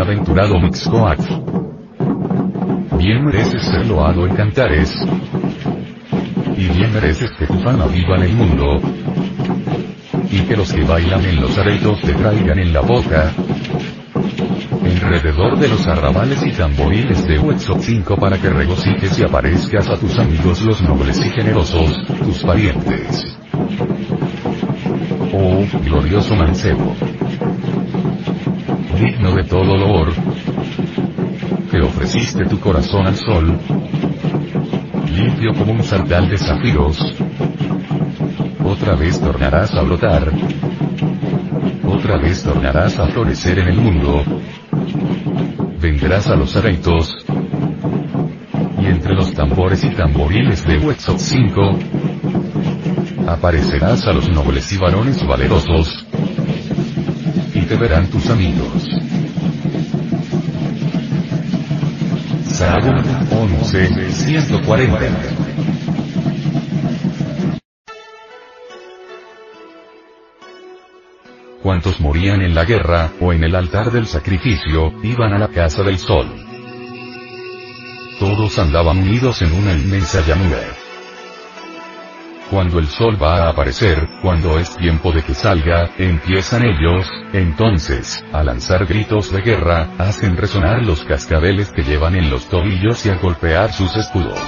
Bienaventurado Mixcoac. Bien mereces ser loado en cantares. Y bien mereces que tu fama viva en el mundo. Y que los que bailan en los aretos te traigan en la boca. Alrededor de los arrabales y tamboriles de Huetzotzinco para que regocijes y aparezcas a tus amigos los nobles y generosos, tus parientes. Oh, glorioso mancebo. Digno de todo loor, que ofreciste tu corazón al sol, limpio como un sardal de zafiros, otra vez tornarás a brotar, otra vez tornarás a florecer en el mundo, vendrás a los areitos, y entre los tambores y tamboriles de Huetzotzinco, aparecerás a los nobles y varones valerosos, te verán tus amigos. Sahagún 11, 140. Cuantos morían en la guerra, o en el altar del sacrificio, iban a la casa del sol. Todos andaban unidos en una inmensa llanura. Cuando el sol va a aparecer, cuando es tiempo de que salga, empiezan ellos, entonces, a lanzar gritos de guerra, hacen resonar los cascabeles que llevan en los tobillos y a golpear sus escudos.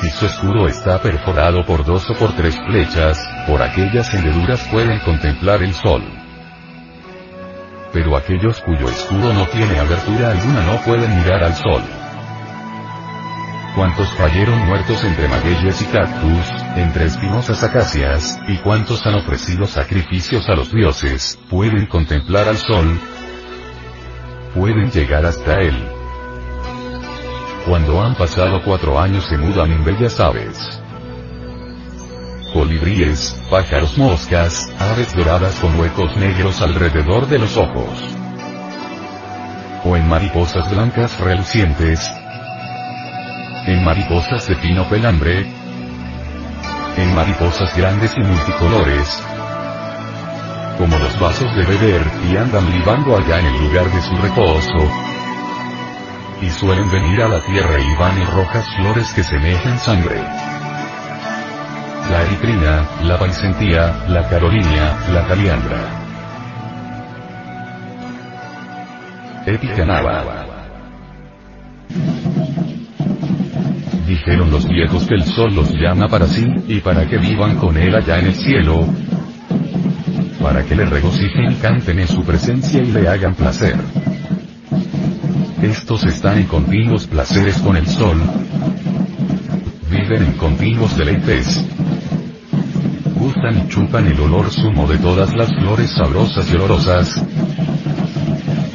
Si su escudo está perforado por dos o por tres flechas, por aquellas hendeduras pueden contemplar el sol. Pero aquellos cuyo escudo no tiene abertura alguna no pueden mirar al sol. Cuántos cayeron muertos entre magueyes y cactus, entre espinosas acacias, y cuántos han ofrecido sacrificios a los dioses, pueden contemplar al sol, pueden llegar hasta él. Cuando han pasado cuatro años se mudan en bellas aves. Colibríes, pájaros moscas, aves doradas con huecos negros alrededor de los ojos. O en mariposas blancas relucientes. En mariposas de fino pelambre. En mariposas grandes y multicolores. Como los vasos de beber, y andan libando allá en el lugar de su reposo, y suelen venir a la tierra y van en rojas flores que semejan sangre. La eritrina, la paisentía, la carolinia, la caliandra. Epicanaba. Dijeron los viejos que el sol los llama para sí, y para que vivan con él allá en el cielo, para que le regocijen y canten en su presencia y le hagan placer. Estos están en continuos placeres con el sol. Viven en continuos deleites. Gustan y chupan el olor sumo de todas las flores sabrosas y olorosas.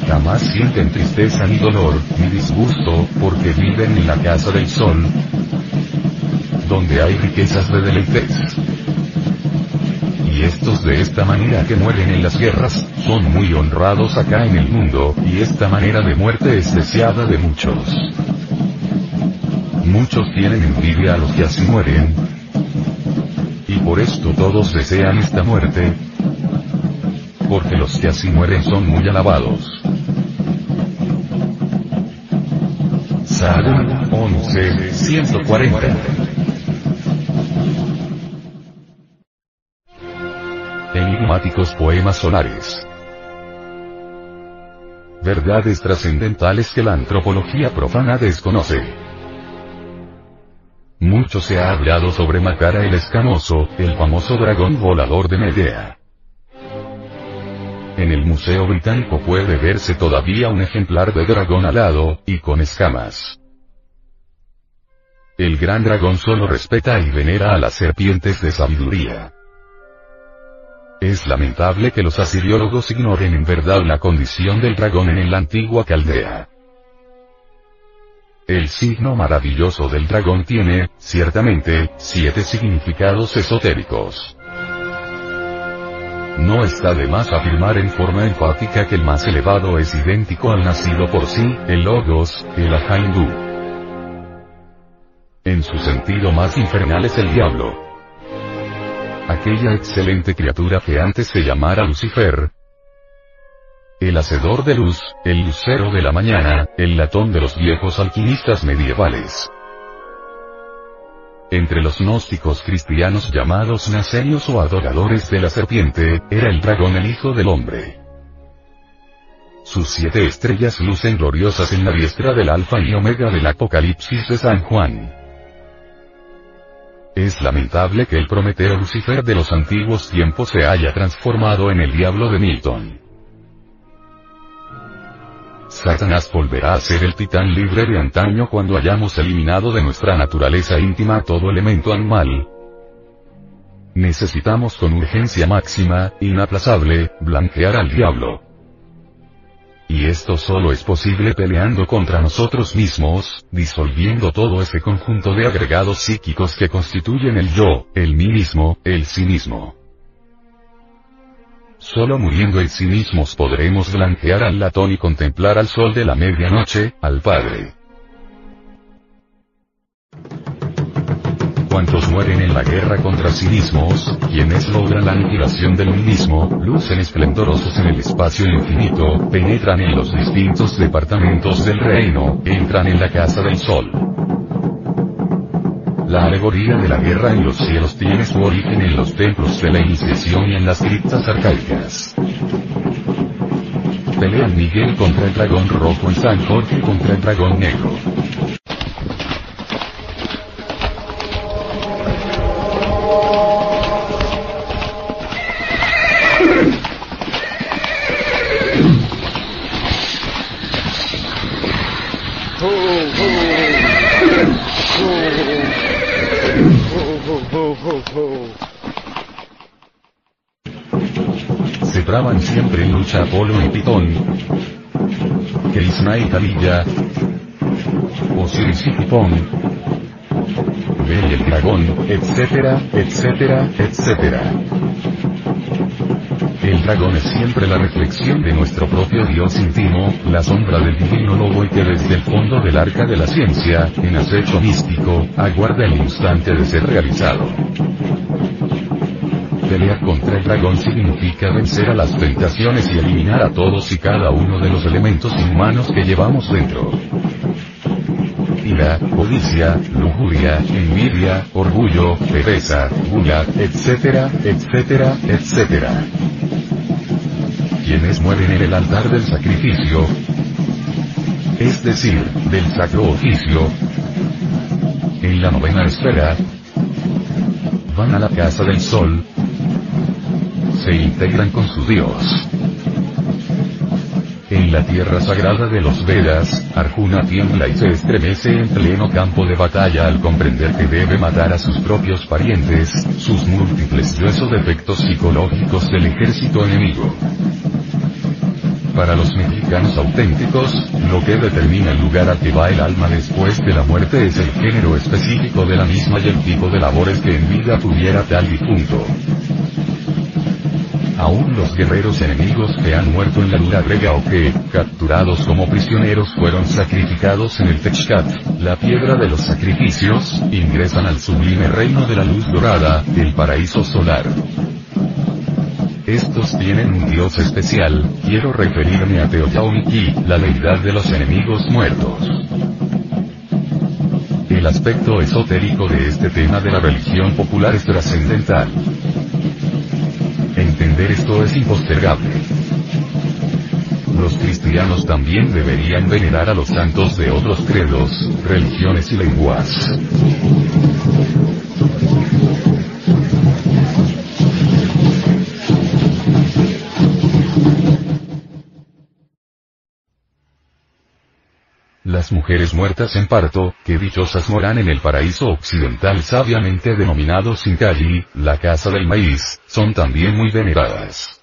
Jamás sienten tristeza ni dolor, ni disgusto, porque viven en la casa del sol. Donde hay riquezas de deleites. Y estos de esta manera que mueren en las guerras, son muy honrados acá en el mundo, y esta manera de muerte es deseada de muchos. Muchos tienen envidia a los que así mueren. Y por esto todos desean esta muerte. Porque los que así mueren son muy alabados. Sahagún, 11, 140. Enigmáticos poemas solares. Verdades trascendentales que la antropología profana desconoce. Mucho se ha hablado sobre Makara el Escamoso, el famoso dragón volador de Medea. En el Museo Británico puede verse todavía un ejemplar de dragón alado, y con escamas. El gran dragón solo respeta y venera a las serpientes de sabiduría. Es lamentable que los asiriólogos ignoren en verdad la condición del dragón en la antigua Caldea. El signo maravilloso del dragón tiene, ciertamente, siete significados esotéricos. No está de más afirmar en forma enfática que el más elevado es idéntico al nacido por sí, el Logos, el Ajaindú. En su sentido más infernal es el diablo. Aquella excelente criatura que antes se llamara Lucifer. El hacedor de luz, el lucero de la mañana, el latón de los viejos alquimistas medievales. Entre los gnósticos cristianos llamados nacenios o adoradores de la serpiente, era el dragón el hijo del hombre. Sus siete estrellas lucen gloriosas en la diestra del alfa y omega del Apocalipsis de San Juan. Es lamentable que el Prometeo Lucifer de los antiguos tiempos se haya transformado en el diablo de Milton. Satanás volverá a ser el titán libre de antaño cuando hayamos eliminado de nuestra naturaleza íntima todo elemento animal. Necesitamos con urgencia máxima, inaplazable, blanquear al diablo. Y esto solo es posible peleando contra nosotros mismos, disolviendo todo ese conjunto de agregados psíquicos que constituyen el yo, el mí mismo, el sí mismo. Solo muriendo en sí mismos podremos blanquear al latón y contemplar al sol de la medianoche, al Padre. Cuantos mueren en la guerra contra sí mismos, quienes logran la aniquilación del mismo, lucen esplendorosos en el espacio infinito, penetran en los distintos departamentos del reino, entran en la casa del sol. La alegoría de la guerra en los cielos tiene su origen en los templos de la iniciación y en las criptas arcaicas. Pelean Miguel contra el dragón rojo y San Jorge contra el dragón negro. Se traban siempre en lucha Apolo y Pitón, Krishna y y y el dragón, etcétera, etcétera, etcétera. El dragón es siempre la reflexión de nuestro propio Dios íntimo, la sombra del divino lobo y que desde el fondo del arca de la ciencia, en acecho místico, aguarda el instante de ser realizado. Pelear contra el dragón significa vencer a las tentaciones y eliminar a todos y cada uno de los elementos inhumanos que llevamos dentro. Ira, codicia, lujuria, envidia, orgullo, pereza, gula, etcétera, etcétera, etcétera. Quienes mueren en el altar del sacrificio, es decir, del sacro oficio, en la novena esfera, van a la casa del sol, se integran con su Dios. En la tierra sagrada de los Vedas, Arjuna tiembla y se estremece en pleno campo de batalla al comprender que debe matar a sus propios parientes, sus múltiples yoes o defectos psicológicos del ejército enemigo. Para los mexicanos auténticos, lo que determina el lugar al que va el alma después de la muerte es el género específico de la misma y el tipo de labores que en vida tuviera tal difunto. Aún los guerreros enemigos que han muerto en la luna grega o que, capturados como prisioneros fueron sacrificados en el Techcat, la piedra de los sacrificios, ingresan al sublime reino de la luz dorada, el paraíso solar. Estos tienen un dios especial, quiero referirme a Teoyaomiki, la deidad de los enemigos muertos. El aspecto esotérico de este tema de la religión popular es trascendental. Entender esto es impostergable. Los cristianos también deberían venerar a los santos de otros credos, religiones y lenguas. Las mujeres muertas en parto, que dichosas moran en el paraíso occidental sabiamente denominado Sincalli, la casa del maíz, son también muy veneradas.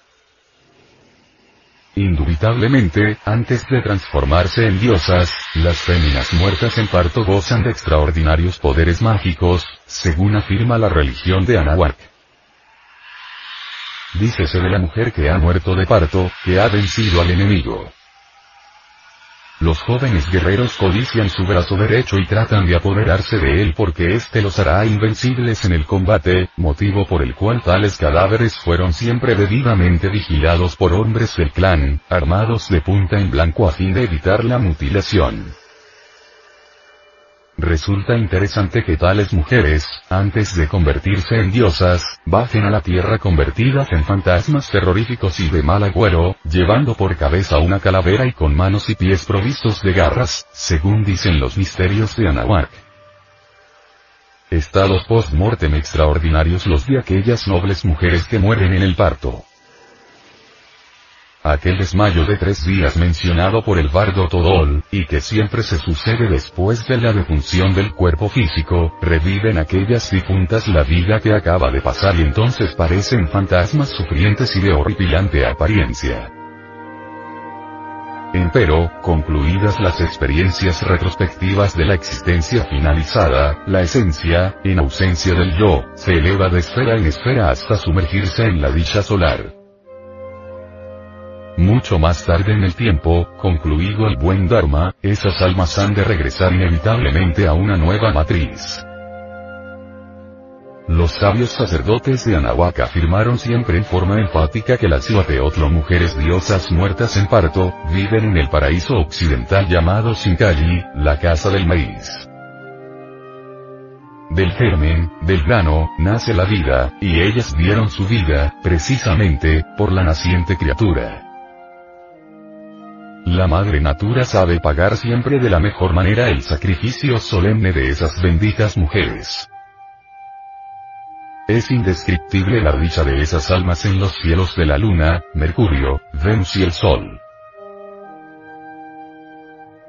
Indubitablemente, antes de transformarse en diosas, las féminas muertas en parto gozan de extraordinarios poderes mágicos, según afirma la religión de Anahuac. Dícese de la mujer que ha muerto de parto, que ha vencido al enemigo. Los jóvenes guerreros codician su brazo derecho y tratan de apoderarse de él porque éste los hará invencibles en el combate, motivo por el cual tales cadáveres fueron siempre debidamente vigilados por hombres del clan, armados de punta en blanco a fin de evitar la mutilación. Resulta interesante que tales mujeres, antes de convertirse en diosas, bajen a la tierra convertidas en fantasmas terroríficos y de mal agüero, llevando por cabeza una calavera y con manos y pies provistos de garras, según dicen los misterios de Anahuac. Estados post-mortem extraordinarios los de aquellas nobles mujeres que mueren en el parto. Aquel desmayo de tres días mencionado por el bardo Todol, y que siempre se sucede después de la defunción del cuerpo físico, reviven aquellas difuntas la vida que acaba de pasar y entonces parecen fantasmas sufrientes y de horripilante apariencia. Empero, concluidas las experiencias retrospectivas de la existencia finalizada, la esencia, en ausencia del yo, se eleva de esfera en esfera hasta sumergirse en la dicha solar. Mucho más tarde en el tiempo, concluido el buen Dharma, esas almas han de regresar inevitablemente a una nueva matriz. Los sabios sacerdotes de Anahuac afirmaron siempre en forma enfática que las Yuateotlo mujeres diosas muertas en parto, viven en el paraíso occidental llamado Shinkali, la casa del maíz. Del germen, del grano, nace la vida, y ellas dieron su vida, precisamente, por la naciente criatura. La madre natura sabe pagar siempre de la mejor manera el sacrificio solemne de esas benditas mujeres. Es indescriptible la dicha de esas almas en los cielos de la luna, Mercurio, Venus y el Sol.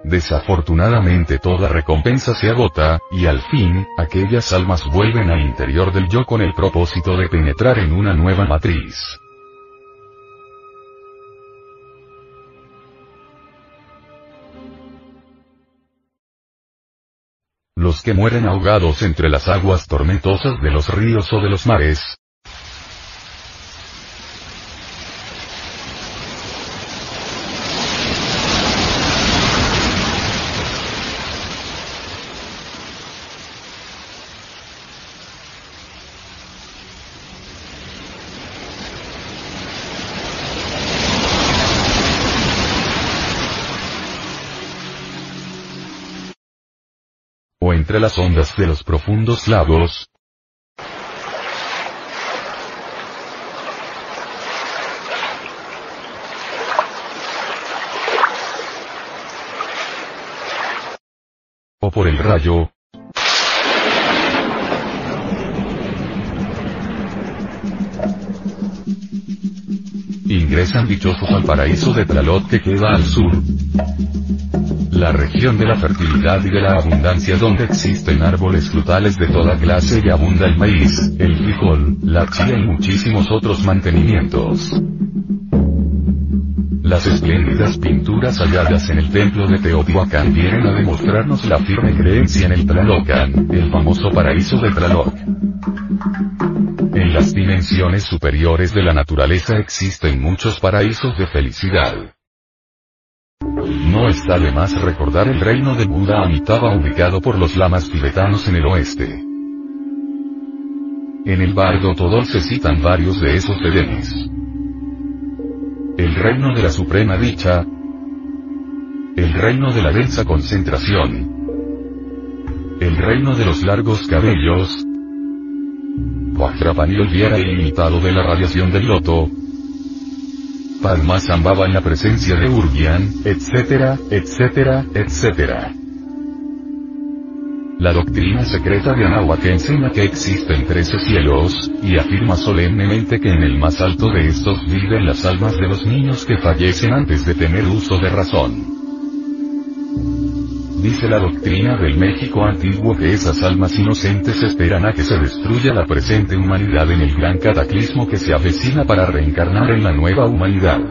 Desafortunadamente toda recompensa se agota, y al fin, aquellas almas vuelven al interior del yo con el propósito de penetrar en una nueva matriz. Los que mueren ahogados entre las aguas tormentosas de los ríos o de los mares, entre las ondas de los profundos lagos, o por el rayo, ingresan dichosos al paraíso de Tlaloc que queda al sur la región de la fertilidad y de la abundancia donde existen árboles frutales de toda clase y abunda el maíz, el frijol, la chía y muchísimos otros mantenimientos. Las espléndidas pinturas halladas en el templo de Teotihuacán vienen a demostrarnos la firme creencia en el Tlalocan, el famoso paraíso de Tlaloc. En las dimensiones superiores de la naturaleza existen muchos paraísos de felicidad. No está de más recordar el reino de Buda Amitabha ubicado por los lamas tibetanos en el oeste. En el bardo Todol se citan varios de esos edenes. El reino de la suprema dicha, el reino de la densa concentración, el reino de los largos cabellos, Vajrapani el ilimitado de la radiación del loto, Padma zambaba la presencia de Urgian, etcétera, etcétera, etcétera. La doctrina secreta de Anahuac enseña que existen trece cielos, y afirma solemnemente que en el más alto de estos viven las almas de los niños que fallecen antes de tener uso de razón. Dice la doctrina del México antiguo que esas almas inocentes esperan a que se destruya la presente humanidad en el gran cataclismo que se avecina para reencarnar en la nueva humanidad.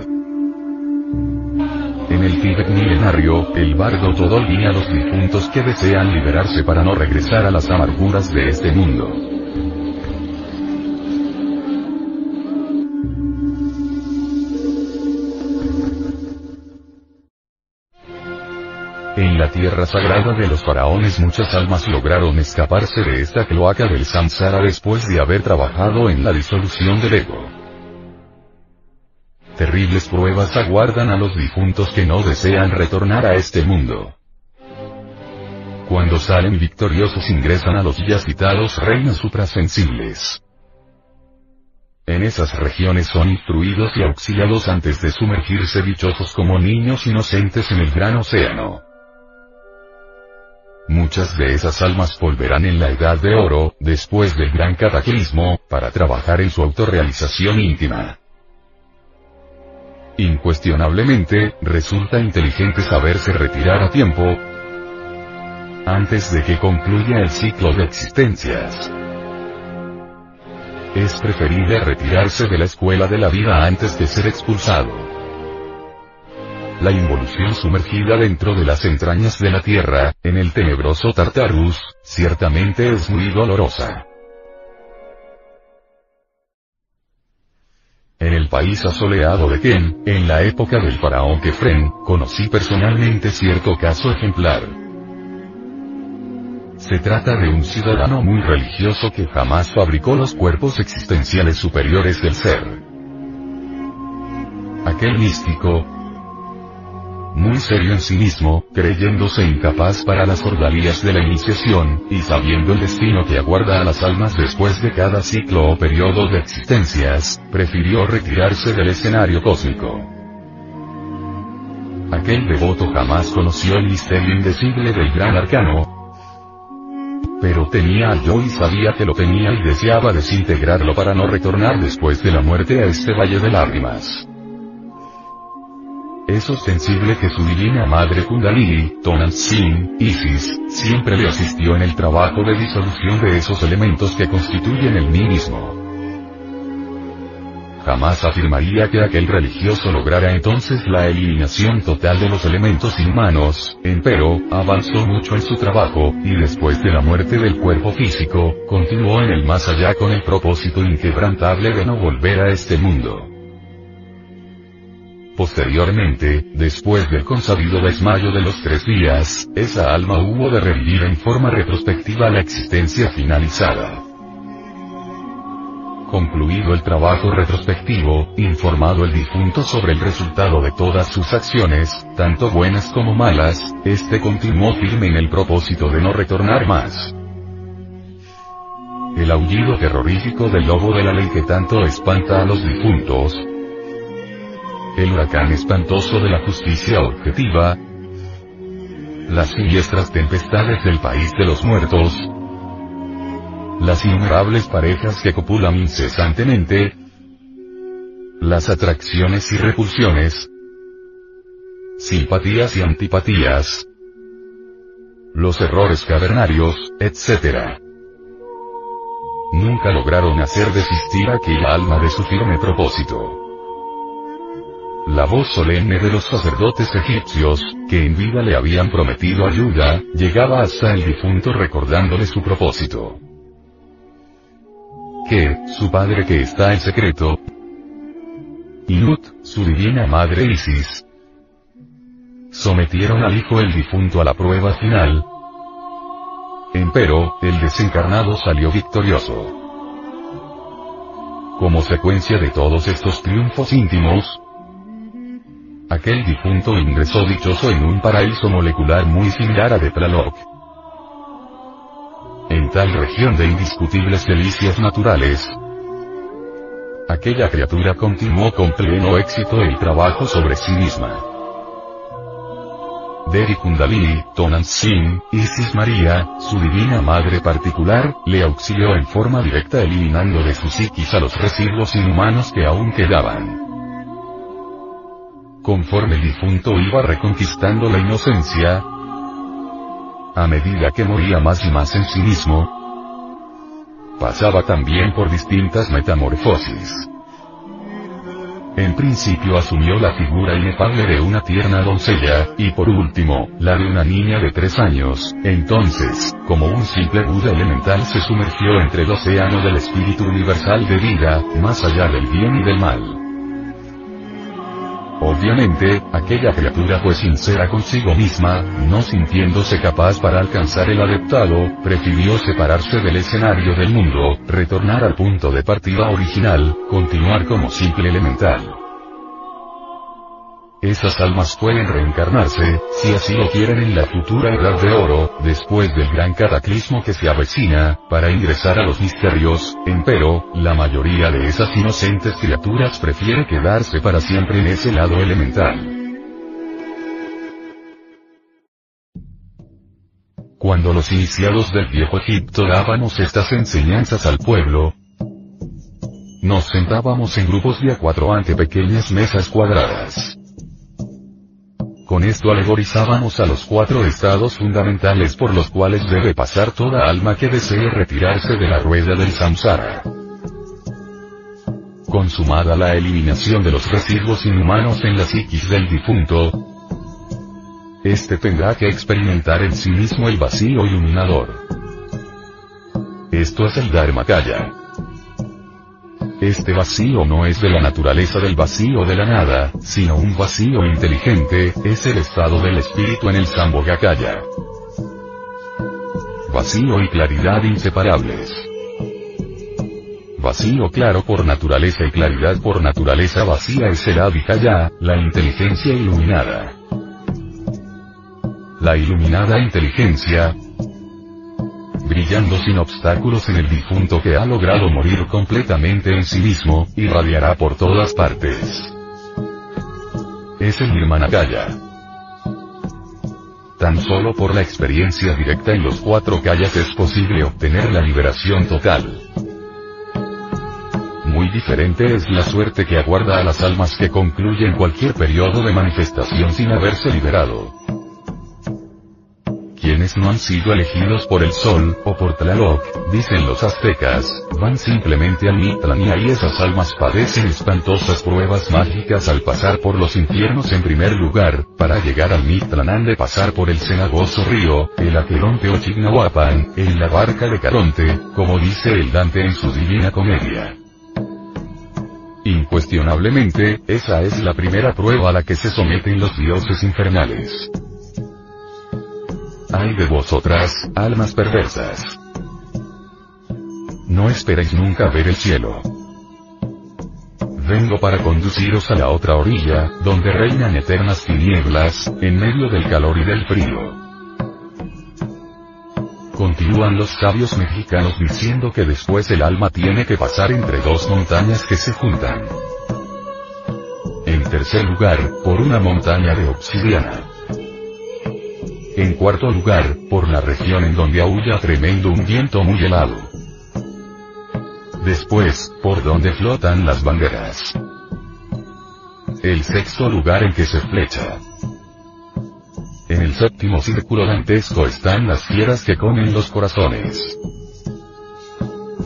En el Tíbet milenario, el bardo todo guía a los difuntos que desean liberarse para no regresar a las amarguras de este mundo. En la tierra sagrada de los faraones muchas almas lograron escaparse de esta cloaca del samsara después de haber trabajado en la disolución del ego. Terribles pruebas aguardan a los difuntos que no desean retornar a este mundo. Cuando salen victoriosos ingresan a los ya citados reinos suprasensibles. En esas regiones son instruidos y auxiliados antes de sumergirse dichosos como niños inocentes en el gran océano. Muchas de esas almas volverán en la edad de oro, después del gran cataclismo, para trabajar en su autorrealización íntima. Incuestionablemente, resulta inteligente saberse retirar a tiempo, antes de que concluya el ciclo de existencias. Es preferible retirarse de la escuela de la vida antes de ser expulsado. La involución sumergida dentro de las entrañas de la Tierra, en el tenebroso Tartarus, ciertamente es muy dolorosa. En el país asoleado de Ken, en la época del faraón Kefren, conocí personalmente cierto caso ejemplar. Se trata de un ciudadano muy religioso que jamás fabricó los cuerpos existenciales superiores del ser. Aquel místico, muy serio en sí mismo, creyéndose incapaz para las ordalías de la iniciación, y sabiendo el destino que aguarda a las almas después de cada ciclo o periodo de existencias, prefirió retirarse del escenario cósmico. Aquel devoto jamás conoció el misterio indecible del gran arcano, pero tenía al yo y sabía que lo tenía y deseaba desintegrarlo para no retornar después de la muerte a este valle de lágrimas. Es ostensible que su divina madre Kundalini, Tonantzin, Isis, siempre le asistió en el trabajo de disolución de esos elementos que constituyen el mí mismo. Jamás afirmaría que aquel religioso lograra entonces la eliminación total de los elementos inhumanos, empero, avanzó mucho en su trabajo, y después de la muerte del cuerpo físico, continuó en el más allá con el propósito inquebrantable de no volver a este mundo. Posteriormente, después del consabido desmayo de los tres días, esa alma hubo de revivir en forma retrospectiva la existencia finalizada. Concluido el trabajo retrospectivo, informado el difunto sobre el resultado de todas sus acciones, tanto buenas como malas, este continuó firme en el propósito de no retornar más. El aullido terrorífico del lobo de la ley que tanto espanta a los difuntos, el huracán espantoso de la justicia objetiva, las siniestras tempestades del país de los muertos, las innumerables parejas que copulan incesantemente, las atracciones y repulsiones, simpatías y antipatías, los errores cavernarios, etc. Nunca lograron hacer desistir aquella alma de su firme propósito. La voz solemne de los sacerdotes egipcios, que en vida le habían prometido ayuda, llegaba hasta el difunto recordándole su propósito. Que, su padre que está en secreto, y Nut, su divina madre Isis, sometieron al hijo el difunto a la prueba final. Empero, el desencarnado salió victorioso. Como secuencia de todos estos triunfos íntimos, Aquel difunto ingresó dichoso en un paraíso molecular muy similar a de Tlaloc. elemental región de indiscutibles delicias naturales, aquella criatura continuó con pleno éxito el trabajo sobre sí misma. Devi Kundalini, Tonan Singh, Isis María, su divina madre particular, le auxilió en forma directa eliminando de su psiquis a los residuos inhumanos que aún quedaban. Conforme el difunto iba reconquistando la inocencia, a medida que moría más y más en sí mismo, pasaba también por distintas metamorfosis. En principio asumió la figura inefable de una tierna doncella, y por último, la de una niña de tres años, entonces, como un simple Buda elemental se sumergió entre el océano del espíritu universal de vida, más allá del bien y del mal. Obviamente, aquella criatura fue sincera consigo misma, no sintiéndose capaz para alcanzar el adeptado, prefirió separarse del escenario del mundo, retornar al punto de partida original, continuar como simple elemental. Esas almas pueden reencarnarse, si así lo quieren en la futura edad de oro, después del gran cataclismo que se avecina, para ingresar a los misterios, empero, la mayoría de esas inocentes criaturas prefiere quedarse para siempre en ese lado elemental. Cuando los iniciados del viejo Egipto dábamos estas enseñanzas al pueblo, nos sentábamos en grupos de a cuatro ante pequeñas mesas cuadradas. Con esto alegorizábamos a los cuatro estados fundamentales por los cuales debe pasar toda alma que desee retirarse de la rueda del samsara. Consumada la eliminación de los residuos inhumanos en la psiquis del difunto, este tendrá que experimentar en sí mismo el vacío iluminador. Esto es el Dharmakaya. Este vacío no es de la naturaleza del vacío de la nada, sino un vacío inteligente, es el estado del espíritu en el Sambhogakaya. Vacío y claridad inseparables. Vacío claro por naturaleza y claridad por naturaleza vacía es el Adhikaya, la inteligencia iluminada. La iluminada inteligencia, brillando sin obstáculos en el difunto que ha logrado morir completamente en sí mismo, irradiará por todas partes. Es el Nirmanakaya. Tan solo por la experiencia directa en los cuatro calles es posible obtener la liberación total. Muy diferente es la suerte que aguarda a las almas que concluyen cualquier periodo de manifestación sin haberse liberado quienes no han sido elegidos por el sol, o por Tlaloc, dicen los aztecas, van simplemente al Mictlán y ahí esas almas padecen espantosas pruebas mágicas al pasar por los infiernos en primer lugar, para llegar al Mictlán han de pasar por el cenagoso río, el Aqueronte o Chignahuapan, en la barca de Caronte, como dice el Dante en su Divina Comedia. Incuestionablemente, esa es la primera prueba a la que se someten los dioses infernales. Ay de vosotras, almas perversas. No esperéis nunca ver el cielo. Vengo para conduciros a la otra orilla, donde reinan eternas tinieblas, en medio del calor y del frío. Continúan los sabios mexicanos diciendo que después el alma tiene que pasar entre dos montañas que se juntan. En tercer lugar, por una montaña de obsidiana. En cuarto lugar, por la región en donde aúlla tremendo un viento muy helado. Después, por donde flotan las banderas. El sexto lugar en que se flecha. En el séptimo círculo dantesco están las fieras que comen los corazones.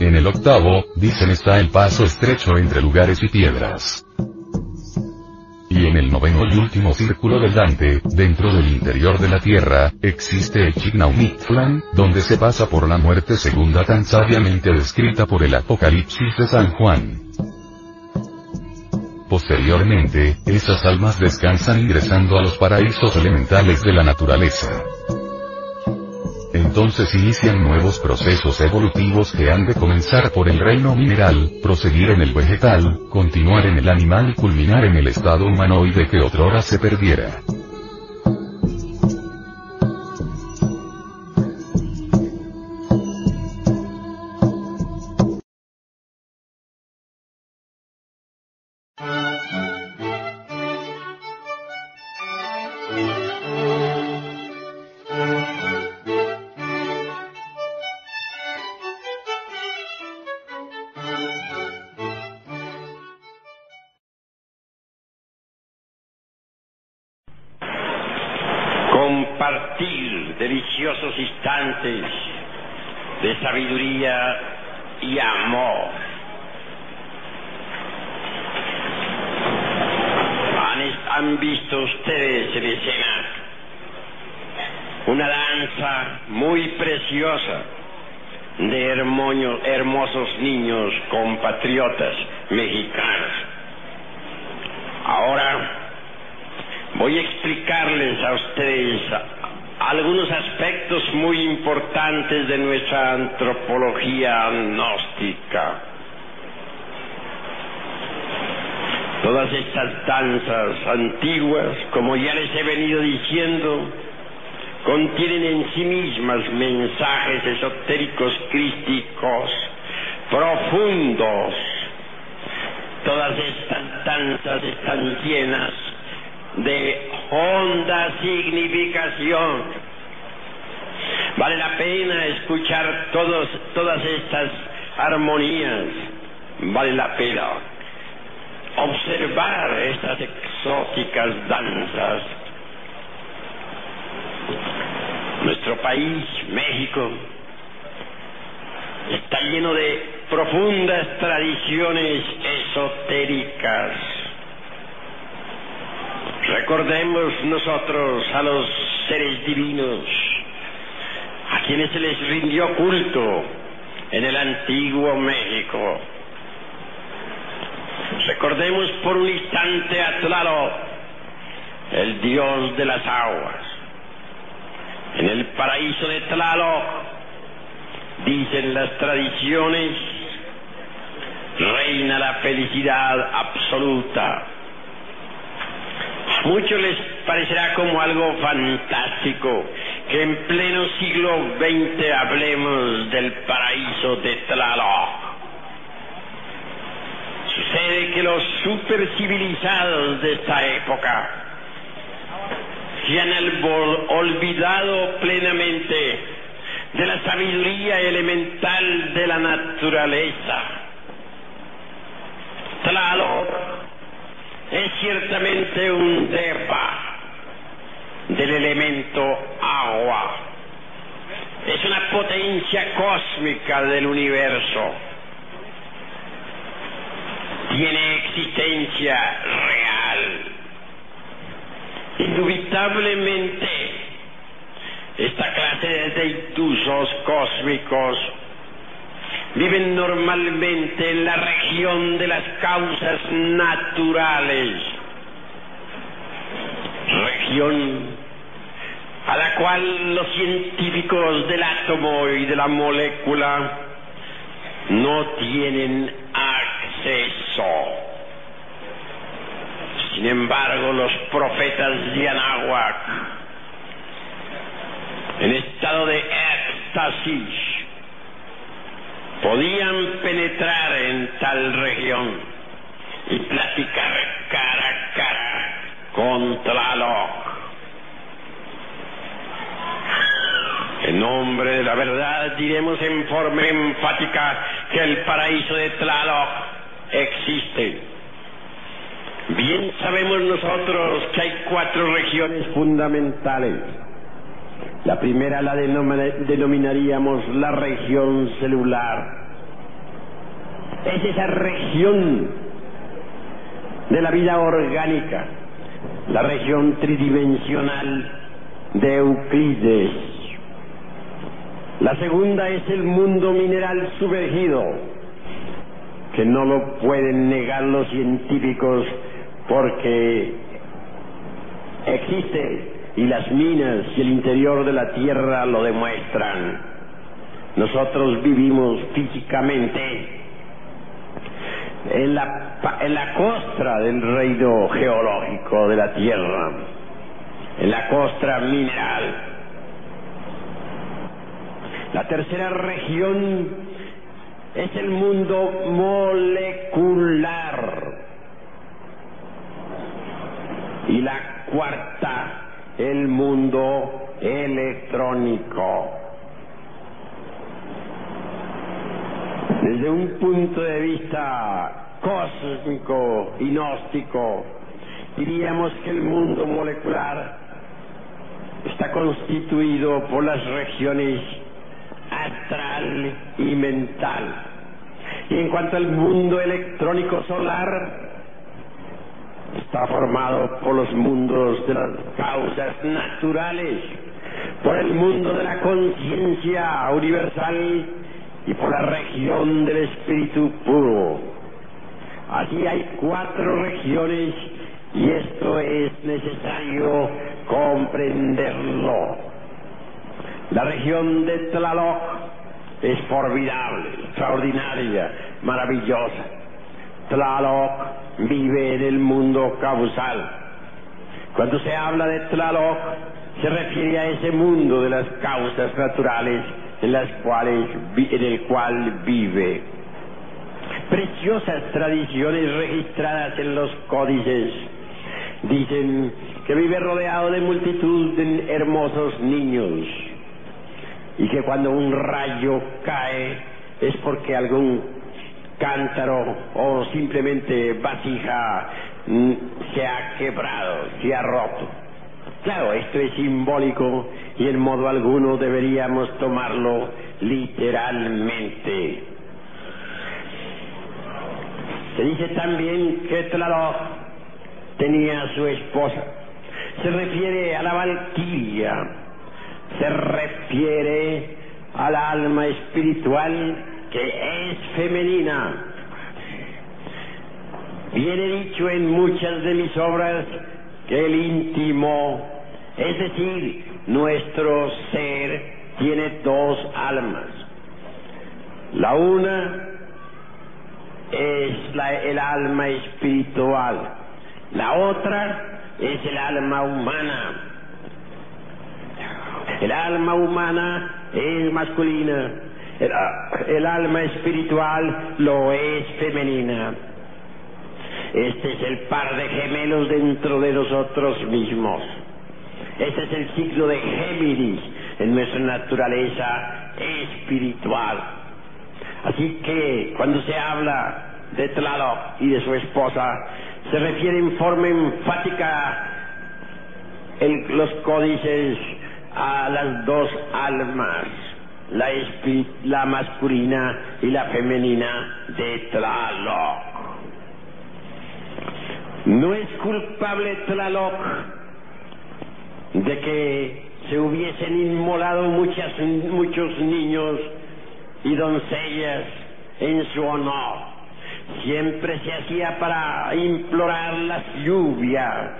En el octavo, dicen está el paso estrecho entre lugares y piedras. Y en el noveno y último círculo del Dante, dentro del interior de la Tierra, existe el Chignaumitzlan, donde se pasa por la muerte segunda tan sabiamente descrita por el Apocalipsis de San Juan. Posteriormente, esas almas descansan ingresando a los paraísos elementales de la naturaleza entonces inician nuevos procesos evolutivos que han de comenzar por el reino mineral, proseguir en el vegetal, continuar en el animal y culminar en el estado humanoide que otrora se perdiera. Y amor. Han, han visto ustedes en escena una danza muy preciosa de hermosos niños compatriotas mexicanos. Ahora voy a explicarles a ustedes algunos aspectos muy importantes de nuestra antropología gnóstica. Todas estas danzas antiguas, como ya les he venido diciendo, contienen en sí mismas mensajes esotéricos crísticos profundos. Todas estas danzas están llenas de honda significación. Vale la pena escuchar todos, todas estas armonías. Vale la pena observar estas exóticas danzas. Nuestro país, México, está lleno de profundas tradiciones esotéricas. Recordemos nosotros a los seres divinos, a quienes se les rindió culto en el antiguo México. Recordemos por un instante a Tlaloc, el dios de las aguas. En el paraíso de Tlaloc, dicen las tradiciones, reina la felicidad absoluta. Muchos les parecerá como algo fantástico que en pleno siglo XX hablemos del paraíso de Tlaloc. Sucede que los supercivilizados de esta época se han olvidado plenamente de la sabiduría elemental de la naturaleza. Tlaloc es ciertamente un depa del elemento agua. Es una potencia cósmica del universo. Tiene existencia real. Indubitablemente, esta clase de deitusos cósmicos viven normalmente en la región de las causas naturales, región a la cual los científicos del átomo y de la molécula no tienen acceso. Sin embargo, los profetas de Anáhuac, en estado de éxtasis, podían penetrar en tal región y platicar cara a cara con Tlaloc. En nombre de la verdad diremos en forma enfática que el paraíso de Tlaloc existe. Bien sabemos nosotros que hay cuatro regiones fundamentales. La primera la denomina- denominaríamos la región celular. Es esa región de la vida orgánica, la región tridimensional de Euclides. La segunda es el mundo mineral sumergido, que no lo pueden negar los científicos porque existe y las minas y el interior de la tierra lo demuestran. Nosotros vivimos físicamente en la, en la costra del reino geológico de la tierra, en la costra mineral. La tercera región es el mundo molecular. Y la cuarta el mundo electrónico. Desde un punto de vista cósmico y gnóstico, diríamos que el mundo molecular está constituido por las regiones astral y mental. Y en cuanto al mundo electrónico solar, está formado por los mundos de las causas naturales, por el mundo de la conciencia universal y por la región del espíritu puro. Así hay cuatro regiones y esto es necesario comprenderlo. La región de Tlaloc es formidable, extraordinaria, maravillosa. Tlaloc vive en el mundo causal. Cuando se habla de Tlaloc, se refiere a ese mundo de las causas naturales en las cuales en el cual vive. Preciosas tradiciones registradas en los códices dicen que vive rodeado de multitud de hermosos niños y que cuando un rayo cae es porque algún cántaro o simplemente vasija mm, se ha quebrado, se ha roto. Claro, esto es simbólico y en modo alguno deberíamos tomarlo literalmente. Se dice también que Tlaloc tenía a su esposa. Se refiere a la valquiria, se refiere al alma espiritual que es femenina. Viene dicho en muchas de mis obras que el íntimo, es decir, nuestro ser, tiene dos almas. La una es la, el alma espiritual, la otra es el alma humana. El alma humana es masculina, el, el alma espiritual lo es femenina. Este es el par de gemelos dentro de nosotros mismos. Este es el ciclo de Géminis en nuestra naturaleza espiritual. Así que cuando se habla de Tlaloc y de su esposa, se refiere en forma enfática en los códices a las dos almas, la, la masculina y la femenina de Tlaloc. No es culpable Tlaloc de que se hubiesen inmolado muchas, muchos niños y doncellas en su honor. Siempre se hacía para implorar las lluvias.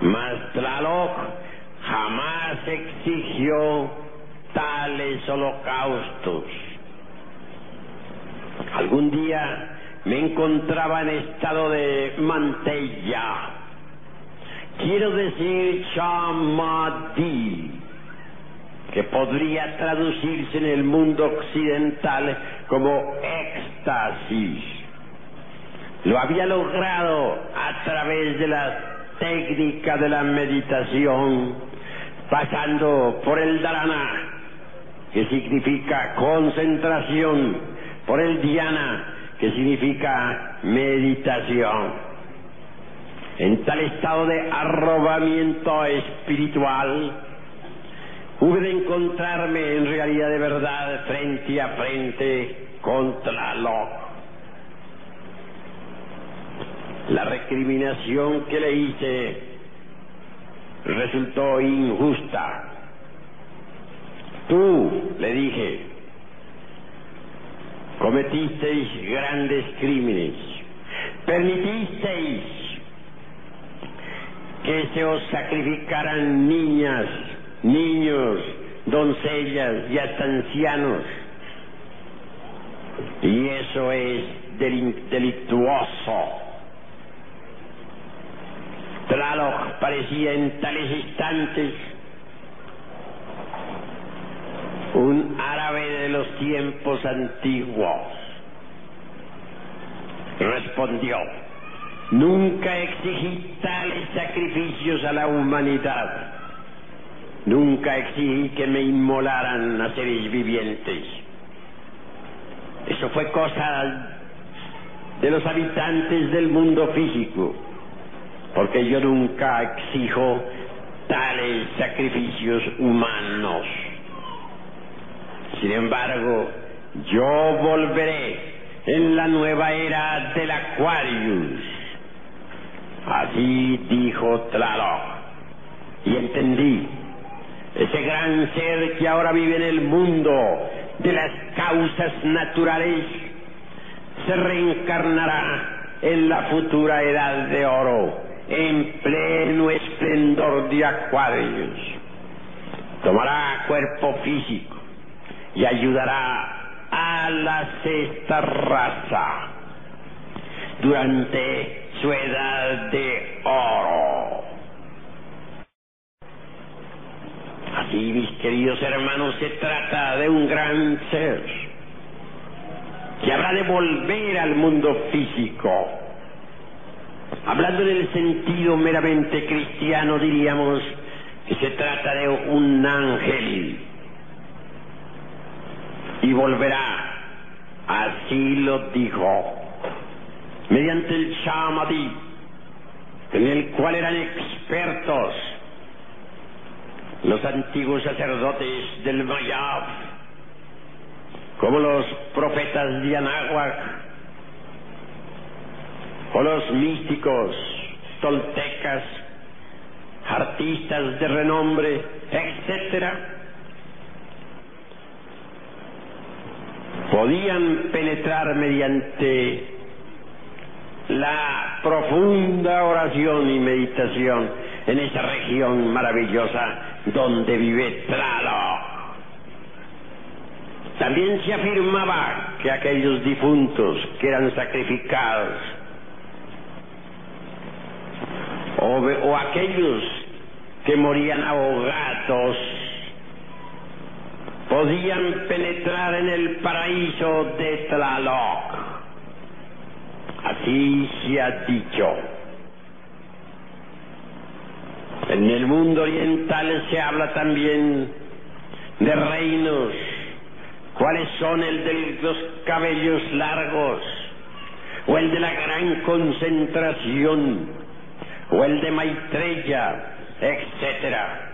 Mas Tlaloc jamás exigió tales holocaustos. Algún día me encontraba en estado de mantella quiero decir Shamadhi, que podría traducirse en el mundo occidental como éxtasis. Lo había logrado a través de la técnica de la meditación, pasando por el dharana, que significa concentración, por el dhyana, que significa meditación. En tal estado de arrobamiento espiritual, hube de encontrarme en realidad de verdad frente a frente contra lo La recriminación que le hice resultó injusta. Tú, le dije, cometisteis grandes crímenes, permitisteis que se os sacrificaran niñas, niños, doncellas y hasta ancianos. Y eso es delictuoso. Tlaloc parecía en tales instantes un árabe de los tiempos antiguos. Respondió, Nunca exigí tales sacrificios a la humanidad. Nunca exigí que me inmolaran a seres vivientes. Eso fue cosa de los habitantes del mundo físico, porque yo nunca exijo tales sacrificios humanos. Sin embargo, yo volveré en la nueva era del Aquarius. Así dijo Tlaloc. Y entendí, ese gran ser que ahora vive en el mundo de las causas naturales, se reencarnará en la futura edad de oro, en pleno esplendor de Aquarius. Tomará cuerpo físico y ayudará a la sexta raza durante su edad de oro. Así, mis queridos hermanos, se trata de un gran ser que habrá de volver al mundo físico. Hablando en el sentido meramente cristiano, diríamos que se trata de un ángel y volverá. Así lo dijo, mediante el Shamadí, en el cual eran expertos los antiguos sacerdotes del Mayab, como los profetas de Anáhuac, o los místicos toltecas, artistas de renombre, etcétera, podían penetrar mediante la profunda oración y meditación en esa región maravillosa donde vive Tlaloc. También se afirmaba que aquellos difuntos que eran sacrificados o, aquellos que morían ahogados podían penetrar en el paraíso de Tlaloc. Así se ha dicho. En el mundo oriental se habla también de reinos. ¿Cuáles son el de los cabellos largos? ¿O el de la gran concentración? ¿O el de Maitreya? Etcétera.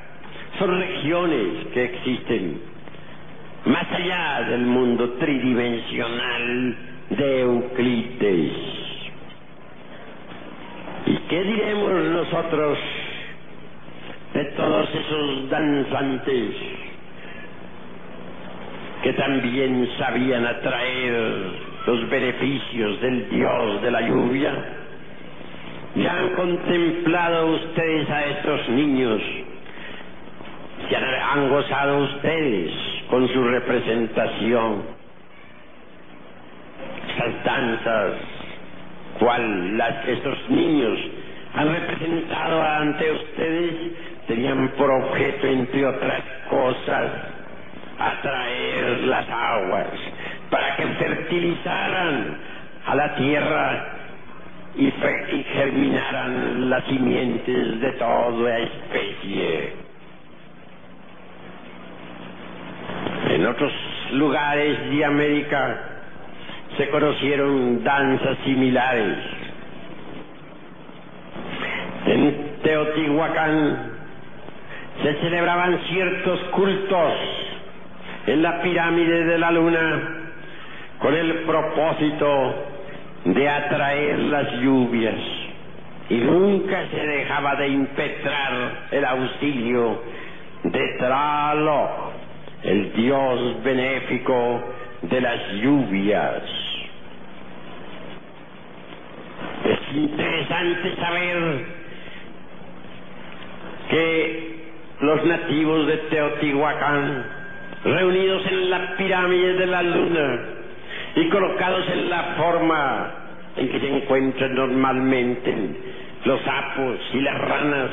Son regiones que existen más allá del mundo tridimensional de Euclides. ¿Y qué diremos nosotros de todos esos danzantes que también sabían atraer los beneficios del Dios de la lluvia? ¿Ya han contemplado ustedes a estos niños? ¿Se han gozado ustedes con su representación. Esas danzas, cual las, estos niños han representado ante ustedes, tenían por objeto, entre otras cosas, atraer las aguas para que fertilizaran a la tierra y, germinaran las simientes de toda especie. En otros lugares de América se conocieron danzas similares. En Teotihuacán se celebraban ciertos cultos en la pirámide de la luna con el propósito de atraer las lluvias y nunca se dejaba de impetrar el auxilio de Tralo el Dios benéfico de las lluvias. Es interesante saber que los nativos de Teotihuacán, reunidos en la pirámide de la luna y colocados en la forma en que se encuentran normalmente los sapos y las ranas,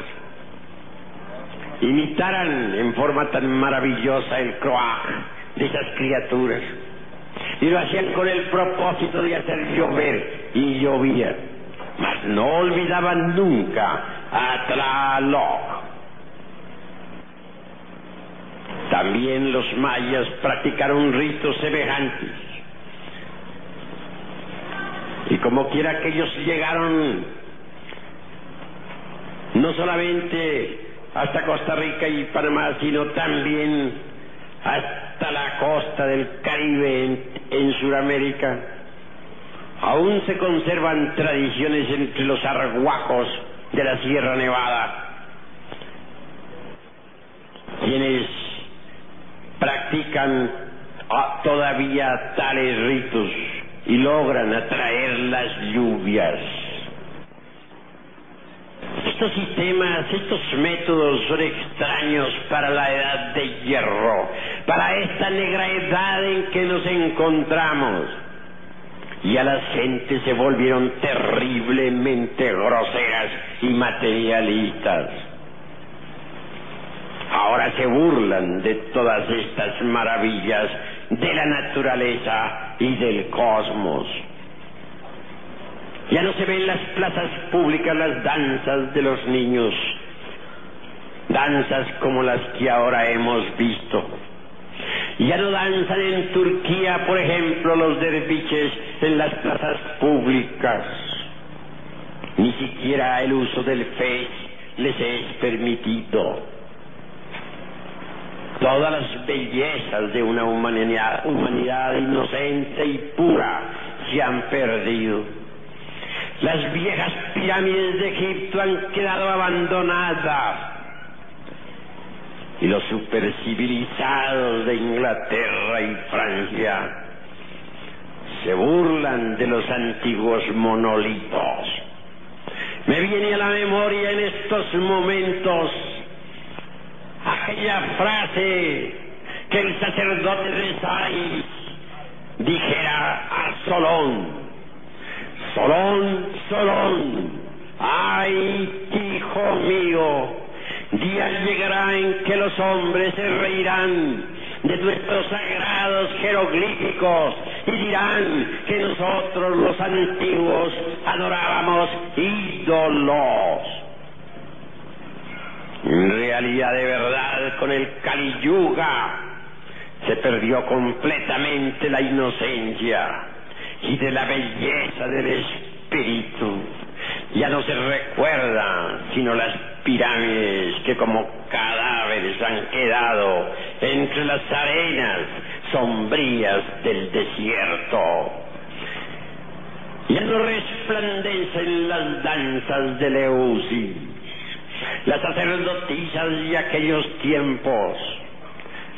imitaran en forma tan maravillosa el croaj de esas criaturas. Y lo hacían con el propósito de hacer llover y llovía. mas no olvidaban nunca a Tlaloc. También los mayas practicaron ritos semejantes. Y como quiera que ellos llegaron no solamente hasta Costa Rica y Panamá, sino también hasta la costa del Caribe en, en Sudamérica. Aún se conservan tradiciones entre los arhuacos de la Sierra Nevada, quienes practican ah, todavía tales ritos y logran atraer las lluvias. Estos sistemas, estos métodos son extraños para la edad de hierro, para esta negra edad en que nos encontramos. Y a las gentes se volvieron terriblemente groseras y materialistas. Ahora se burlan de todas estas maravillas de la naturaleza y del cosmos. Ya no se ven en las plazas públicas las danzas de los niños, danzas como las que ahora hemos visto. Ya no danzan en Turquía, por ejemplo, los derviches en las plazas públicas. Ni siquiera el uso del fe les es permitido. Todas las bellezas de una humanidad, inocente y pura se han perdido. Las viejas pirámides de Egipto han quedado abandonadas. Y los supercivilizados de Inglaterra y Francia se burlan de los antiguos monolitos. Me viene a la memoria en estos momentos aquella frase que el sacerdote de Sais dijera a Solón Solón, Solón, ay, hijo mío, día llegará en que los hombres se reirán de nuestros sagrados jeroglíficos y dirán que nosotros los antiguos adorábamos ídolos. En realidad de verdad con el Kali Yuga se perdió completamente la inocencia y de la belleza del espíritu. Ya no se recuerda sino las pirámides que como cadáveres han quedado entre las arenas sombrías del desierto. Ya no resplandecen las danzas de Leusis, las sacerdotisas de aquellos tiempos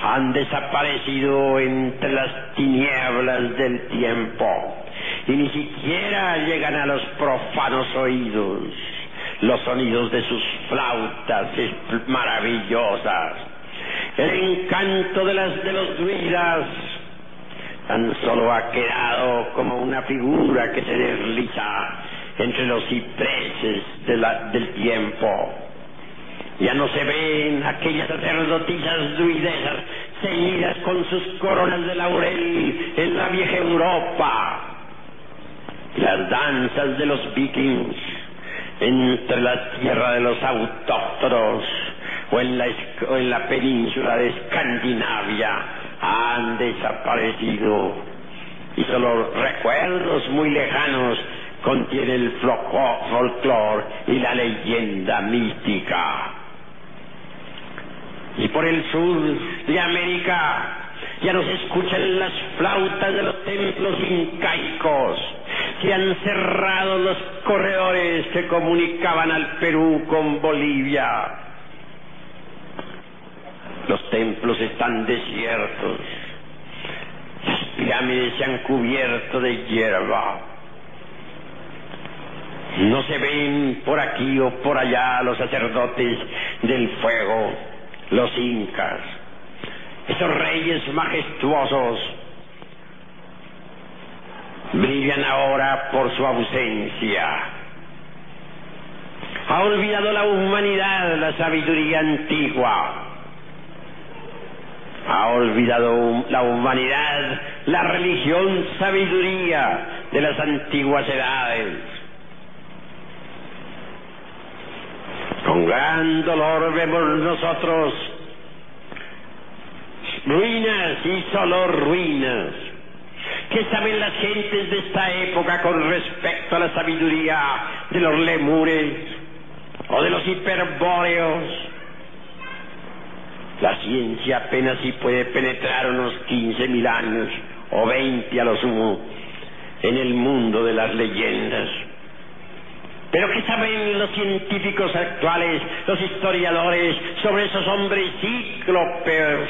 han desaparecido entre las tinieblas del tiempo y ni siquiera llegan a los profanos oídos los sonidos de sus flautas maravillosas. El encanto de las de los druidas tan solo ha quedado como una figura que se desliza entre los cipreses del tiempo ya no se ven aquellas sacerdotisas druidesas ceñidas con sus coronas de laurel en la vieja Europa. Las danzas de los vikings entre la tierra de los autóctonos o en la, península de Escandinavia han desaparecido y solo recuerdos muy lejanos contiene el folclore y la leyenda mística y por el sur de América ya no se escuchan las flautas de los templos incaicos. Se han cerrado los corredores que comunicaban al Perú con Bolivia. Los templos están desiertos. Las pirámides se han cubierto de hierba. No se ven por aquí o por allá los sacerdotes del fuego los incas, esos reyes majestuosos, brillan ahora por su ausencia. Ha olvidado la humanidad la sabiduría antigua. Ha olvidado la humanidad la religión sabiduría de las antiguas edades. Gran dolor vemos nosotros. Ruinas y solo ruinas. ¿Qué saben las gentes de esta época con respecto a la sabiduría de los lemures o de los hiperbóreos? La ciencia apenas si puede penetrar unos 15 mil años o 20 a lo sumo en el mundo de las leyendas. Pero ¿qué saben los científicos actuales, los historiadores, sobre esos hombres cíclopes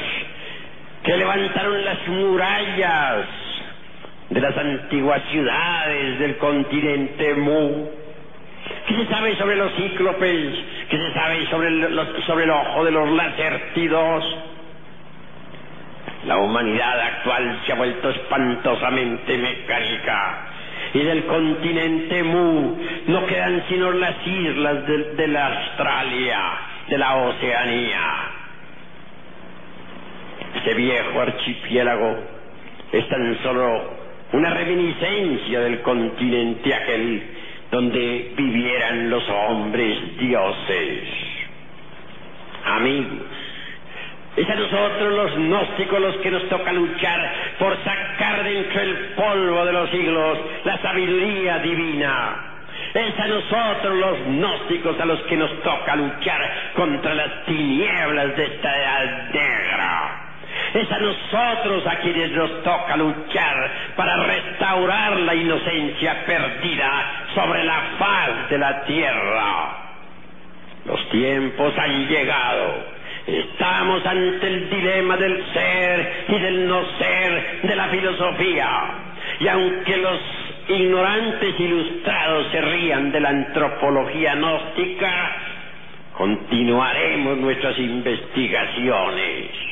que levantaron las murallas de las antiguas ciudades del continente Mu? ¿Qué se sabe sobre los cíclopes? ¿Qué se sabe sobre el, ojo de los lacertidos? La humanidad actual se ha vuelto espantosamente mecánica y del continente Mu no quedan sino las islas de, la Australia, de la Oceanía. Este viejo archipiélago es tan solo una reminiscencia del continente aquel donde vivieran los hombres dioses. Amigos, es a nosotros los gnósticos los que nos toca luchar por sacar de entre el polvo de los siglos la sabiduría divina. Es a nosotros los gnósticos a los que nos toca luchar contra las tinieblas de esta edad negra. Es a nosotros a quienes nos toca luchar para restaurar la inocencia perdida sobre la faz de la tierra. Los tiempos han llegado Estamos ante el dilema del ser y del no ser de la filosofía. Y aunque los ignorantes ilustrados se rían de la antropología gnóstica, continuaremos nuestras investigaciones.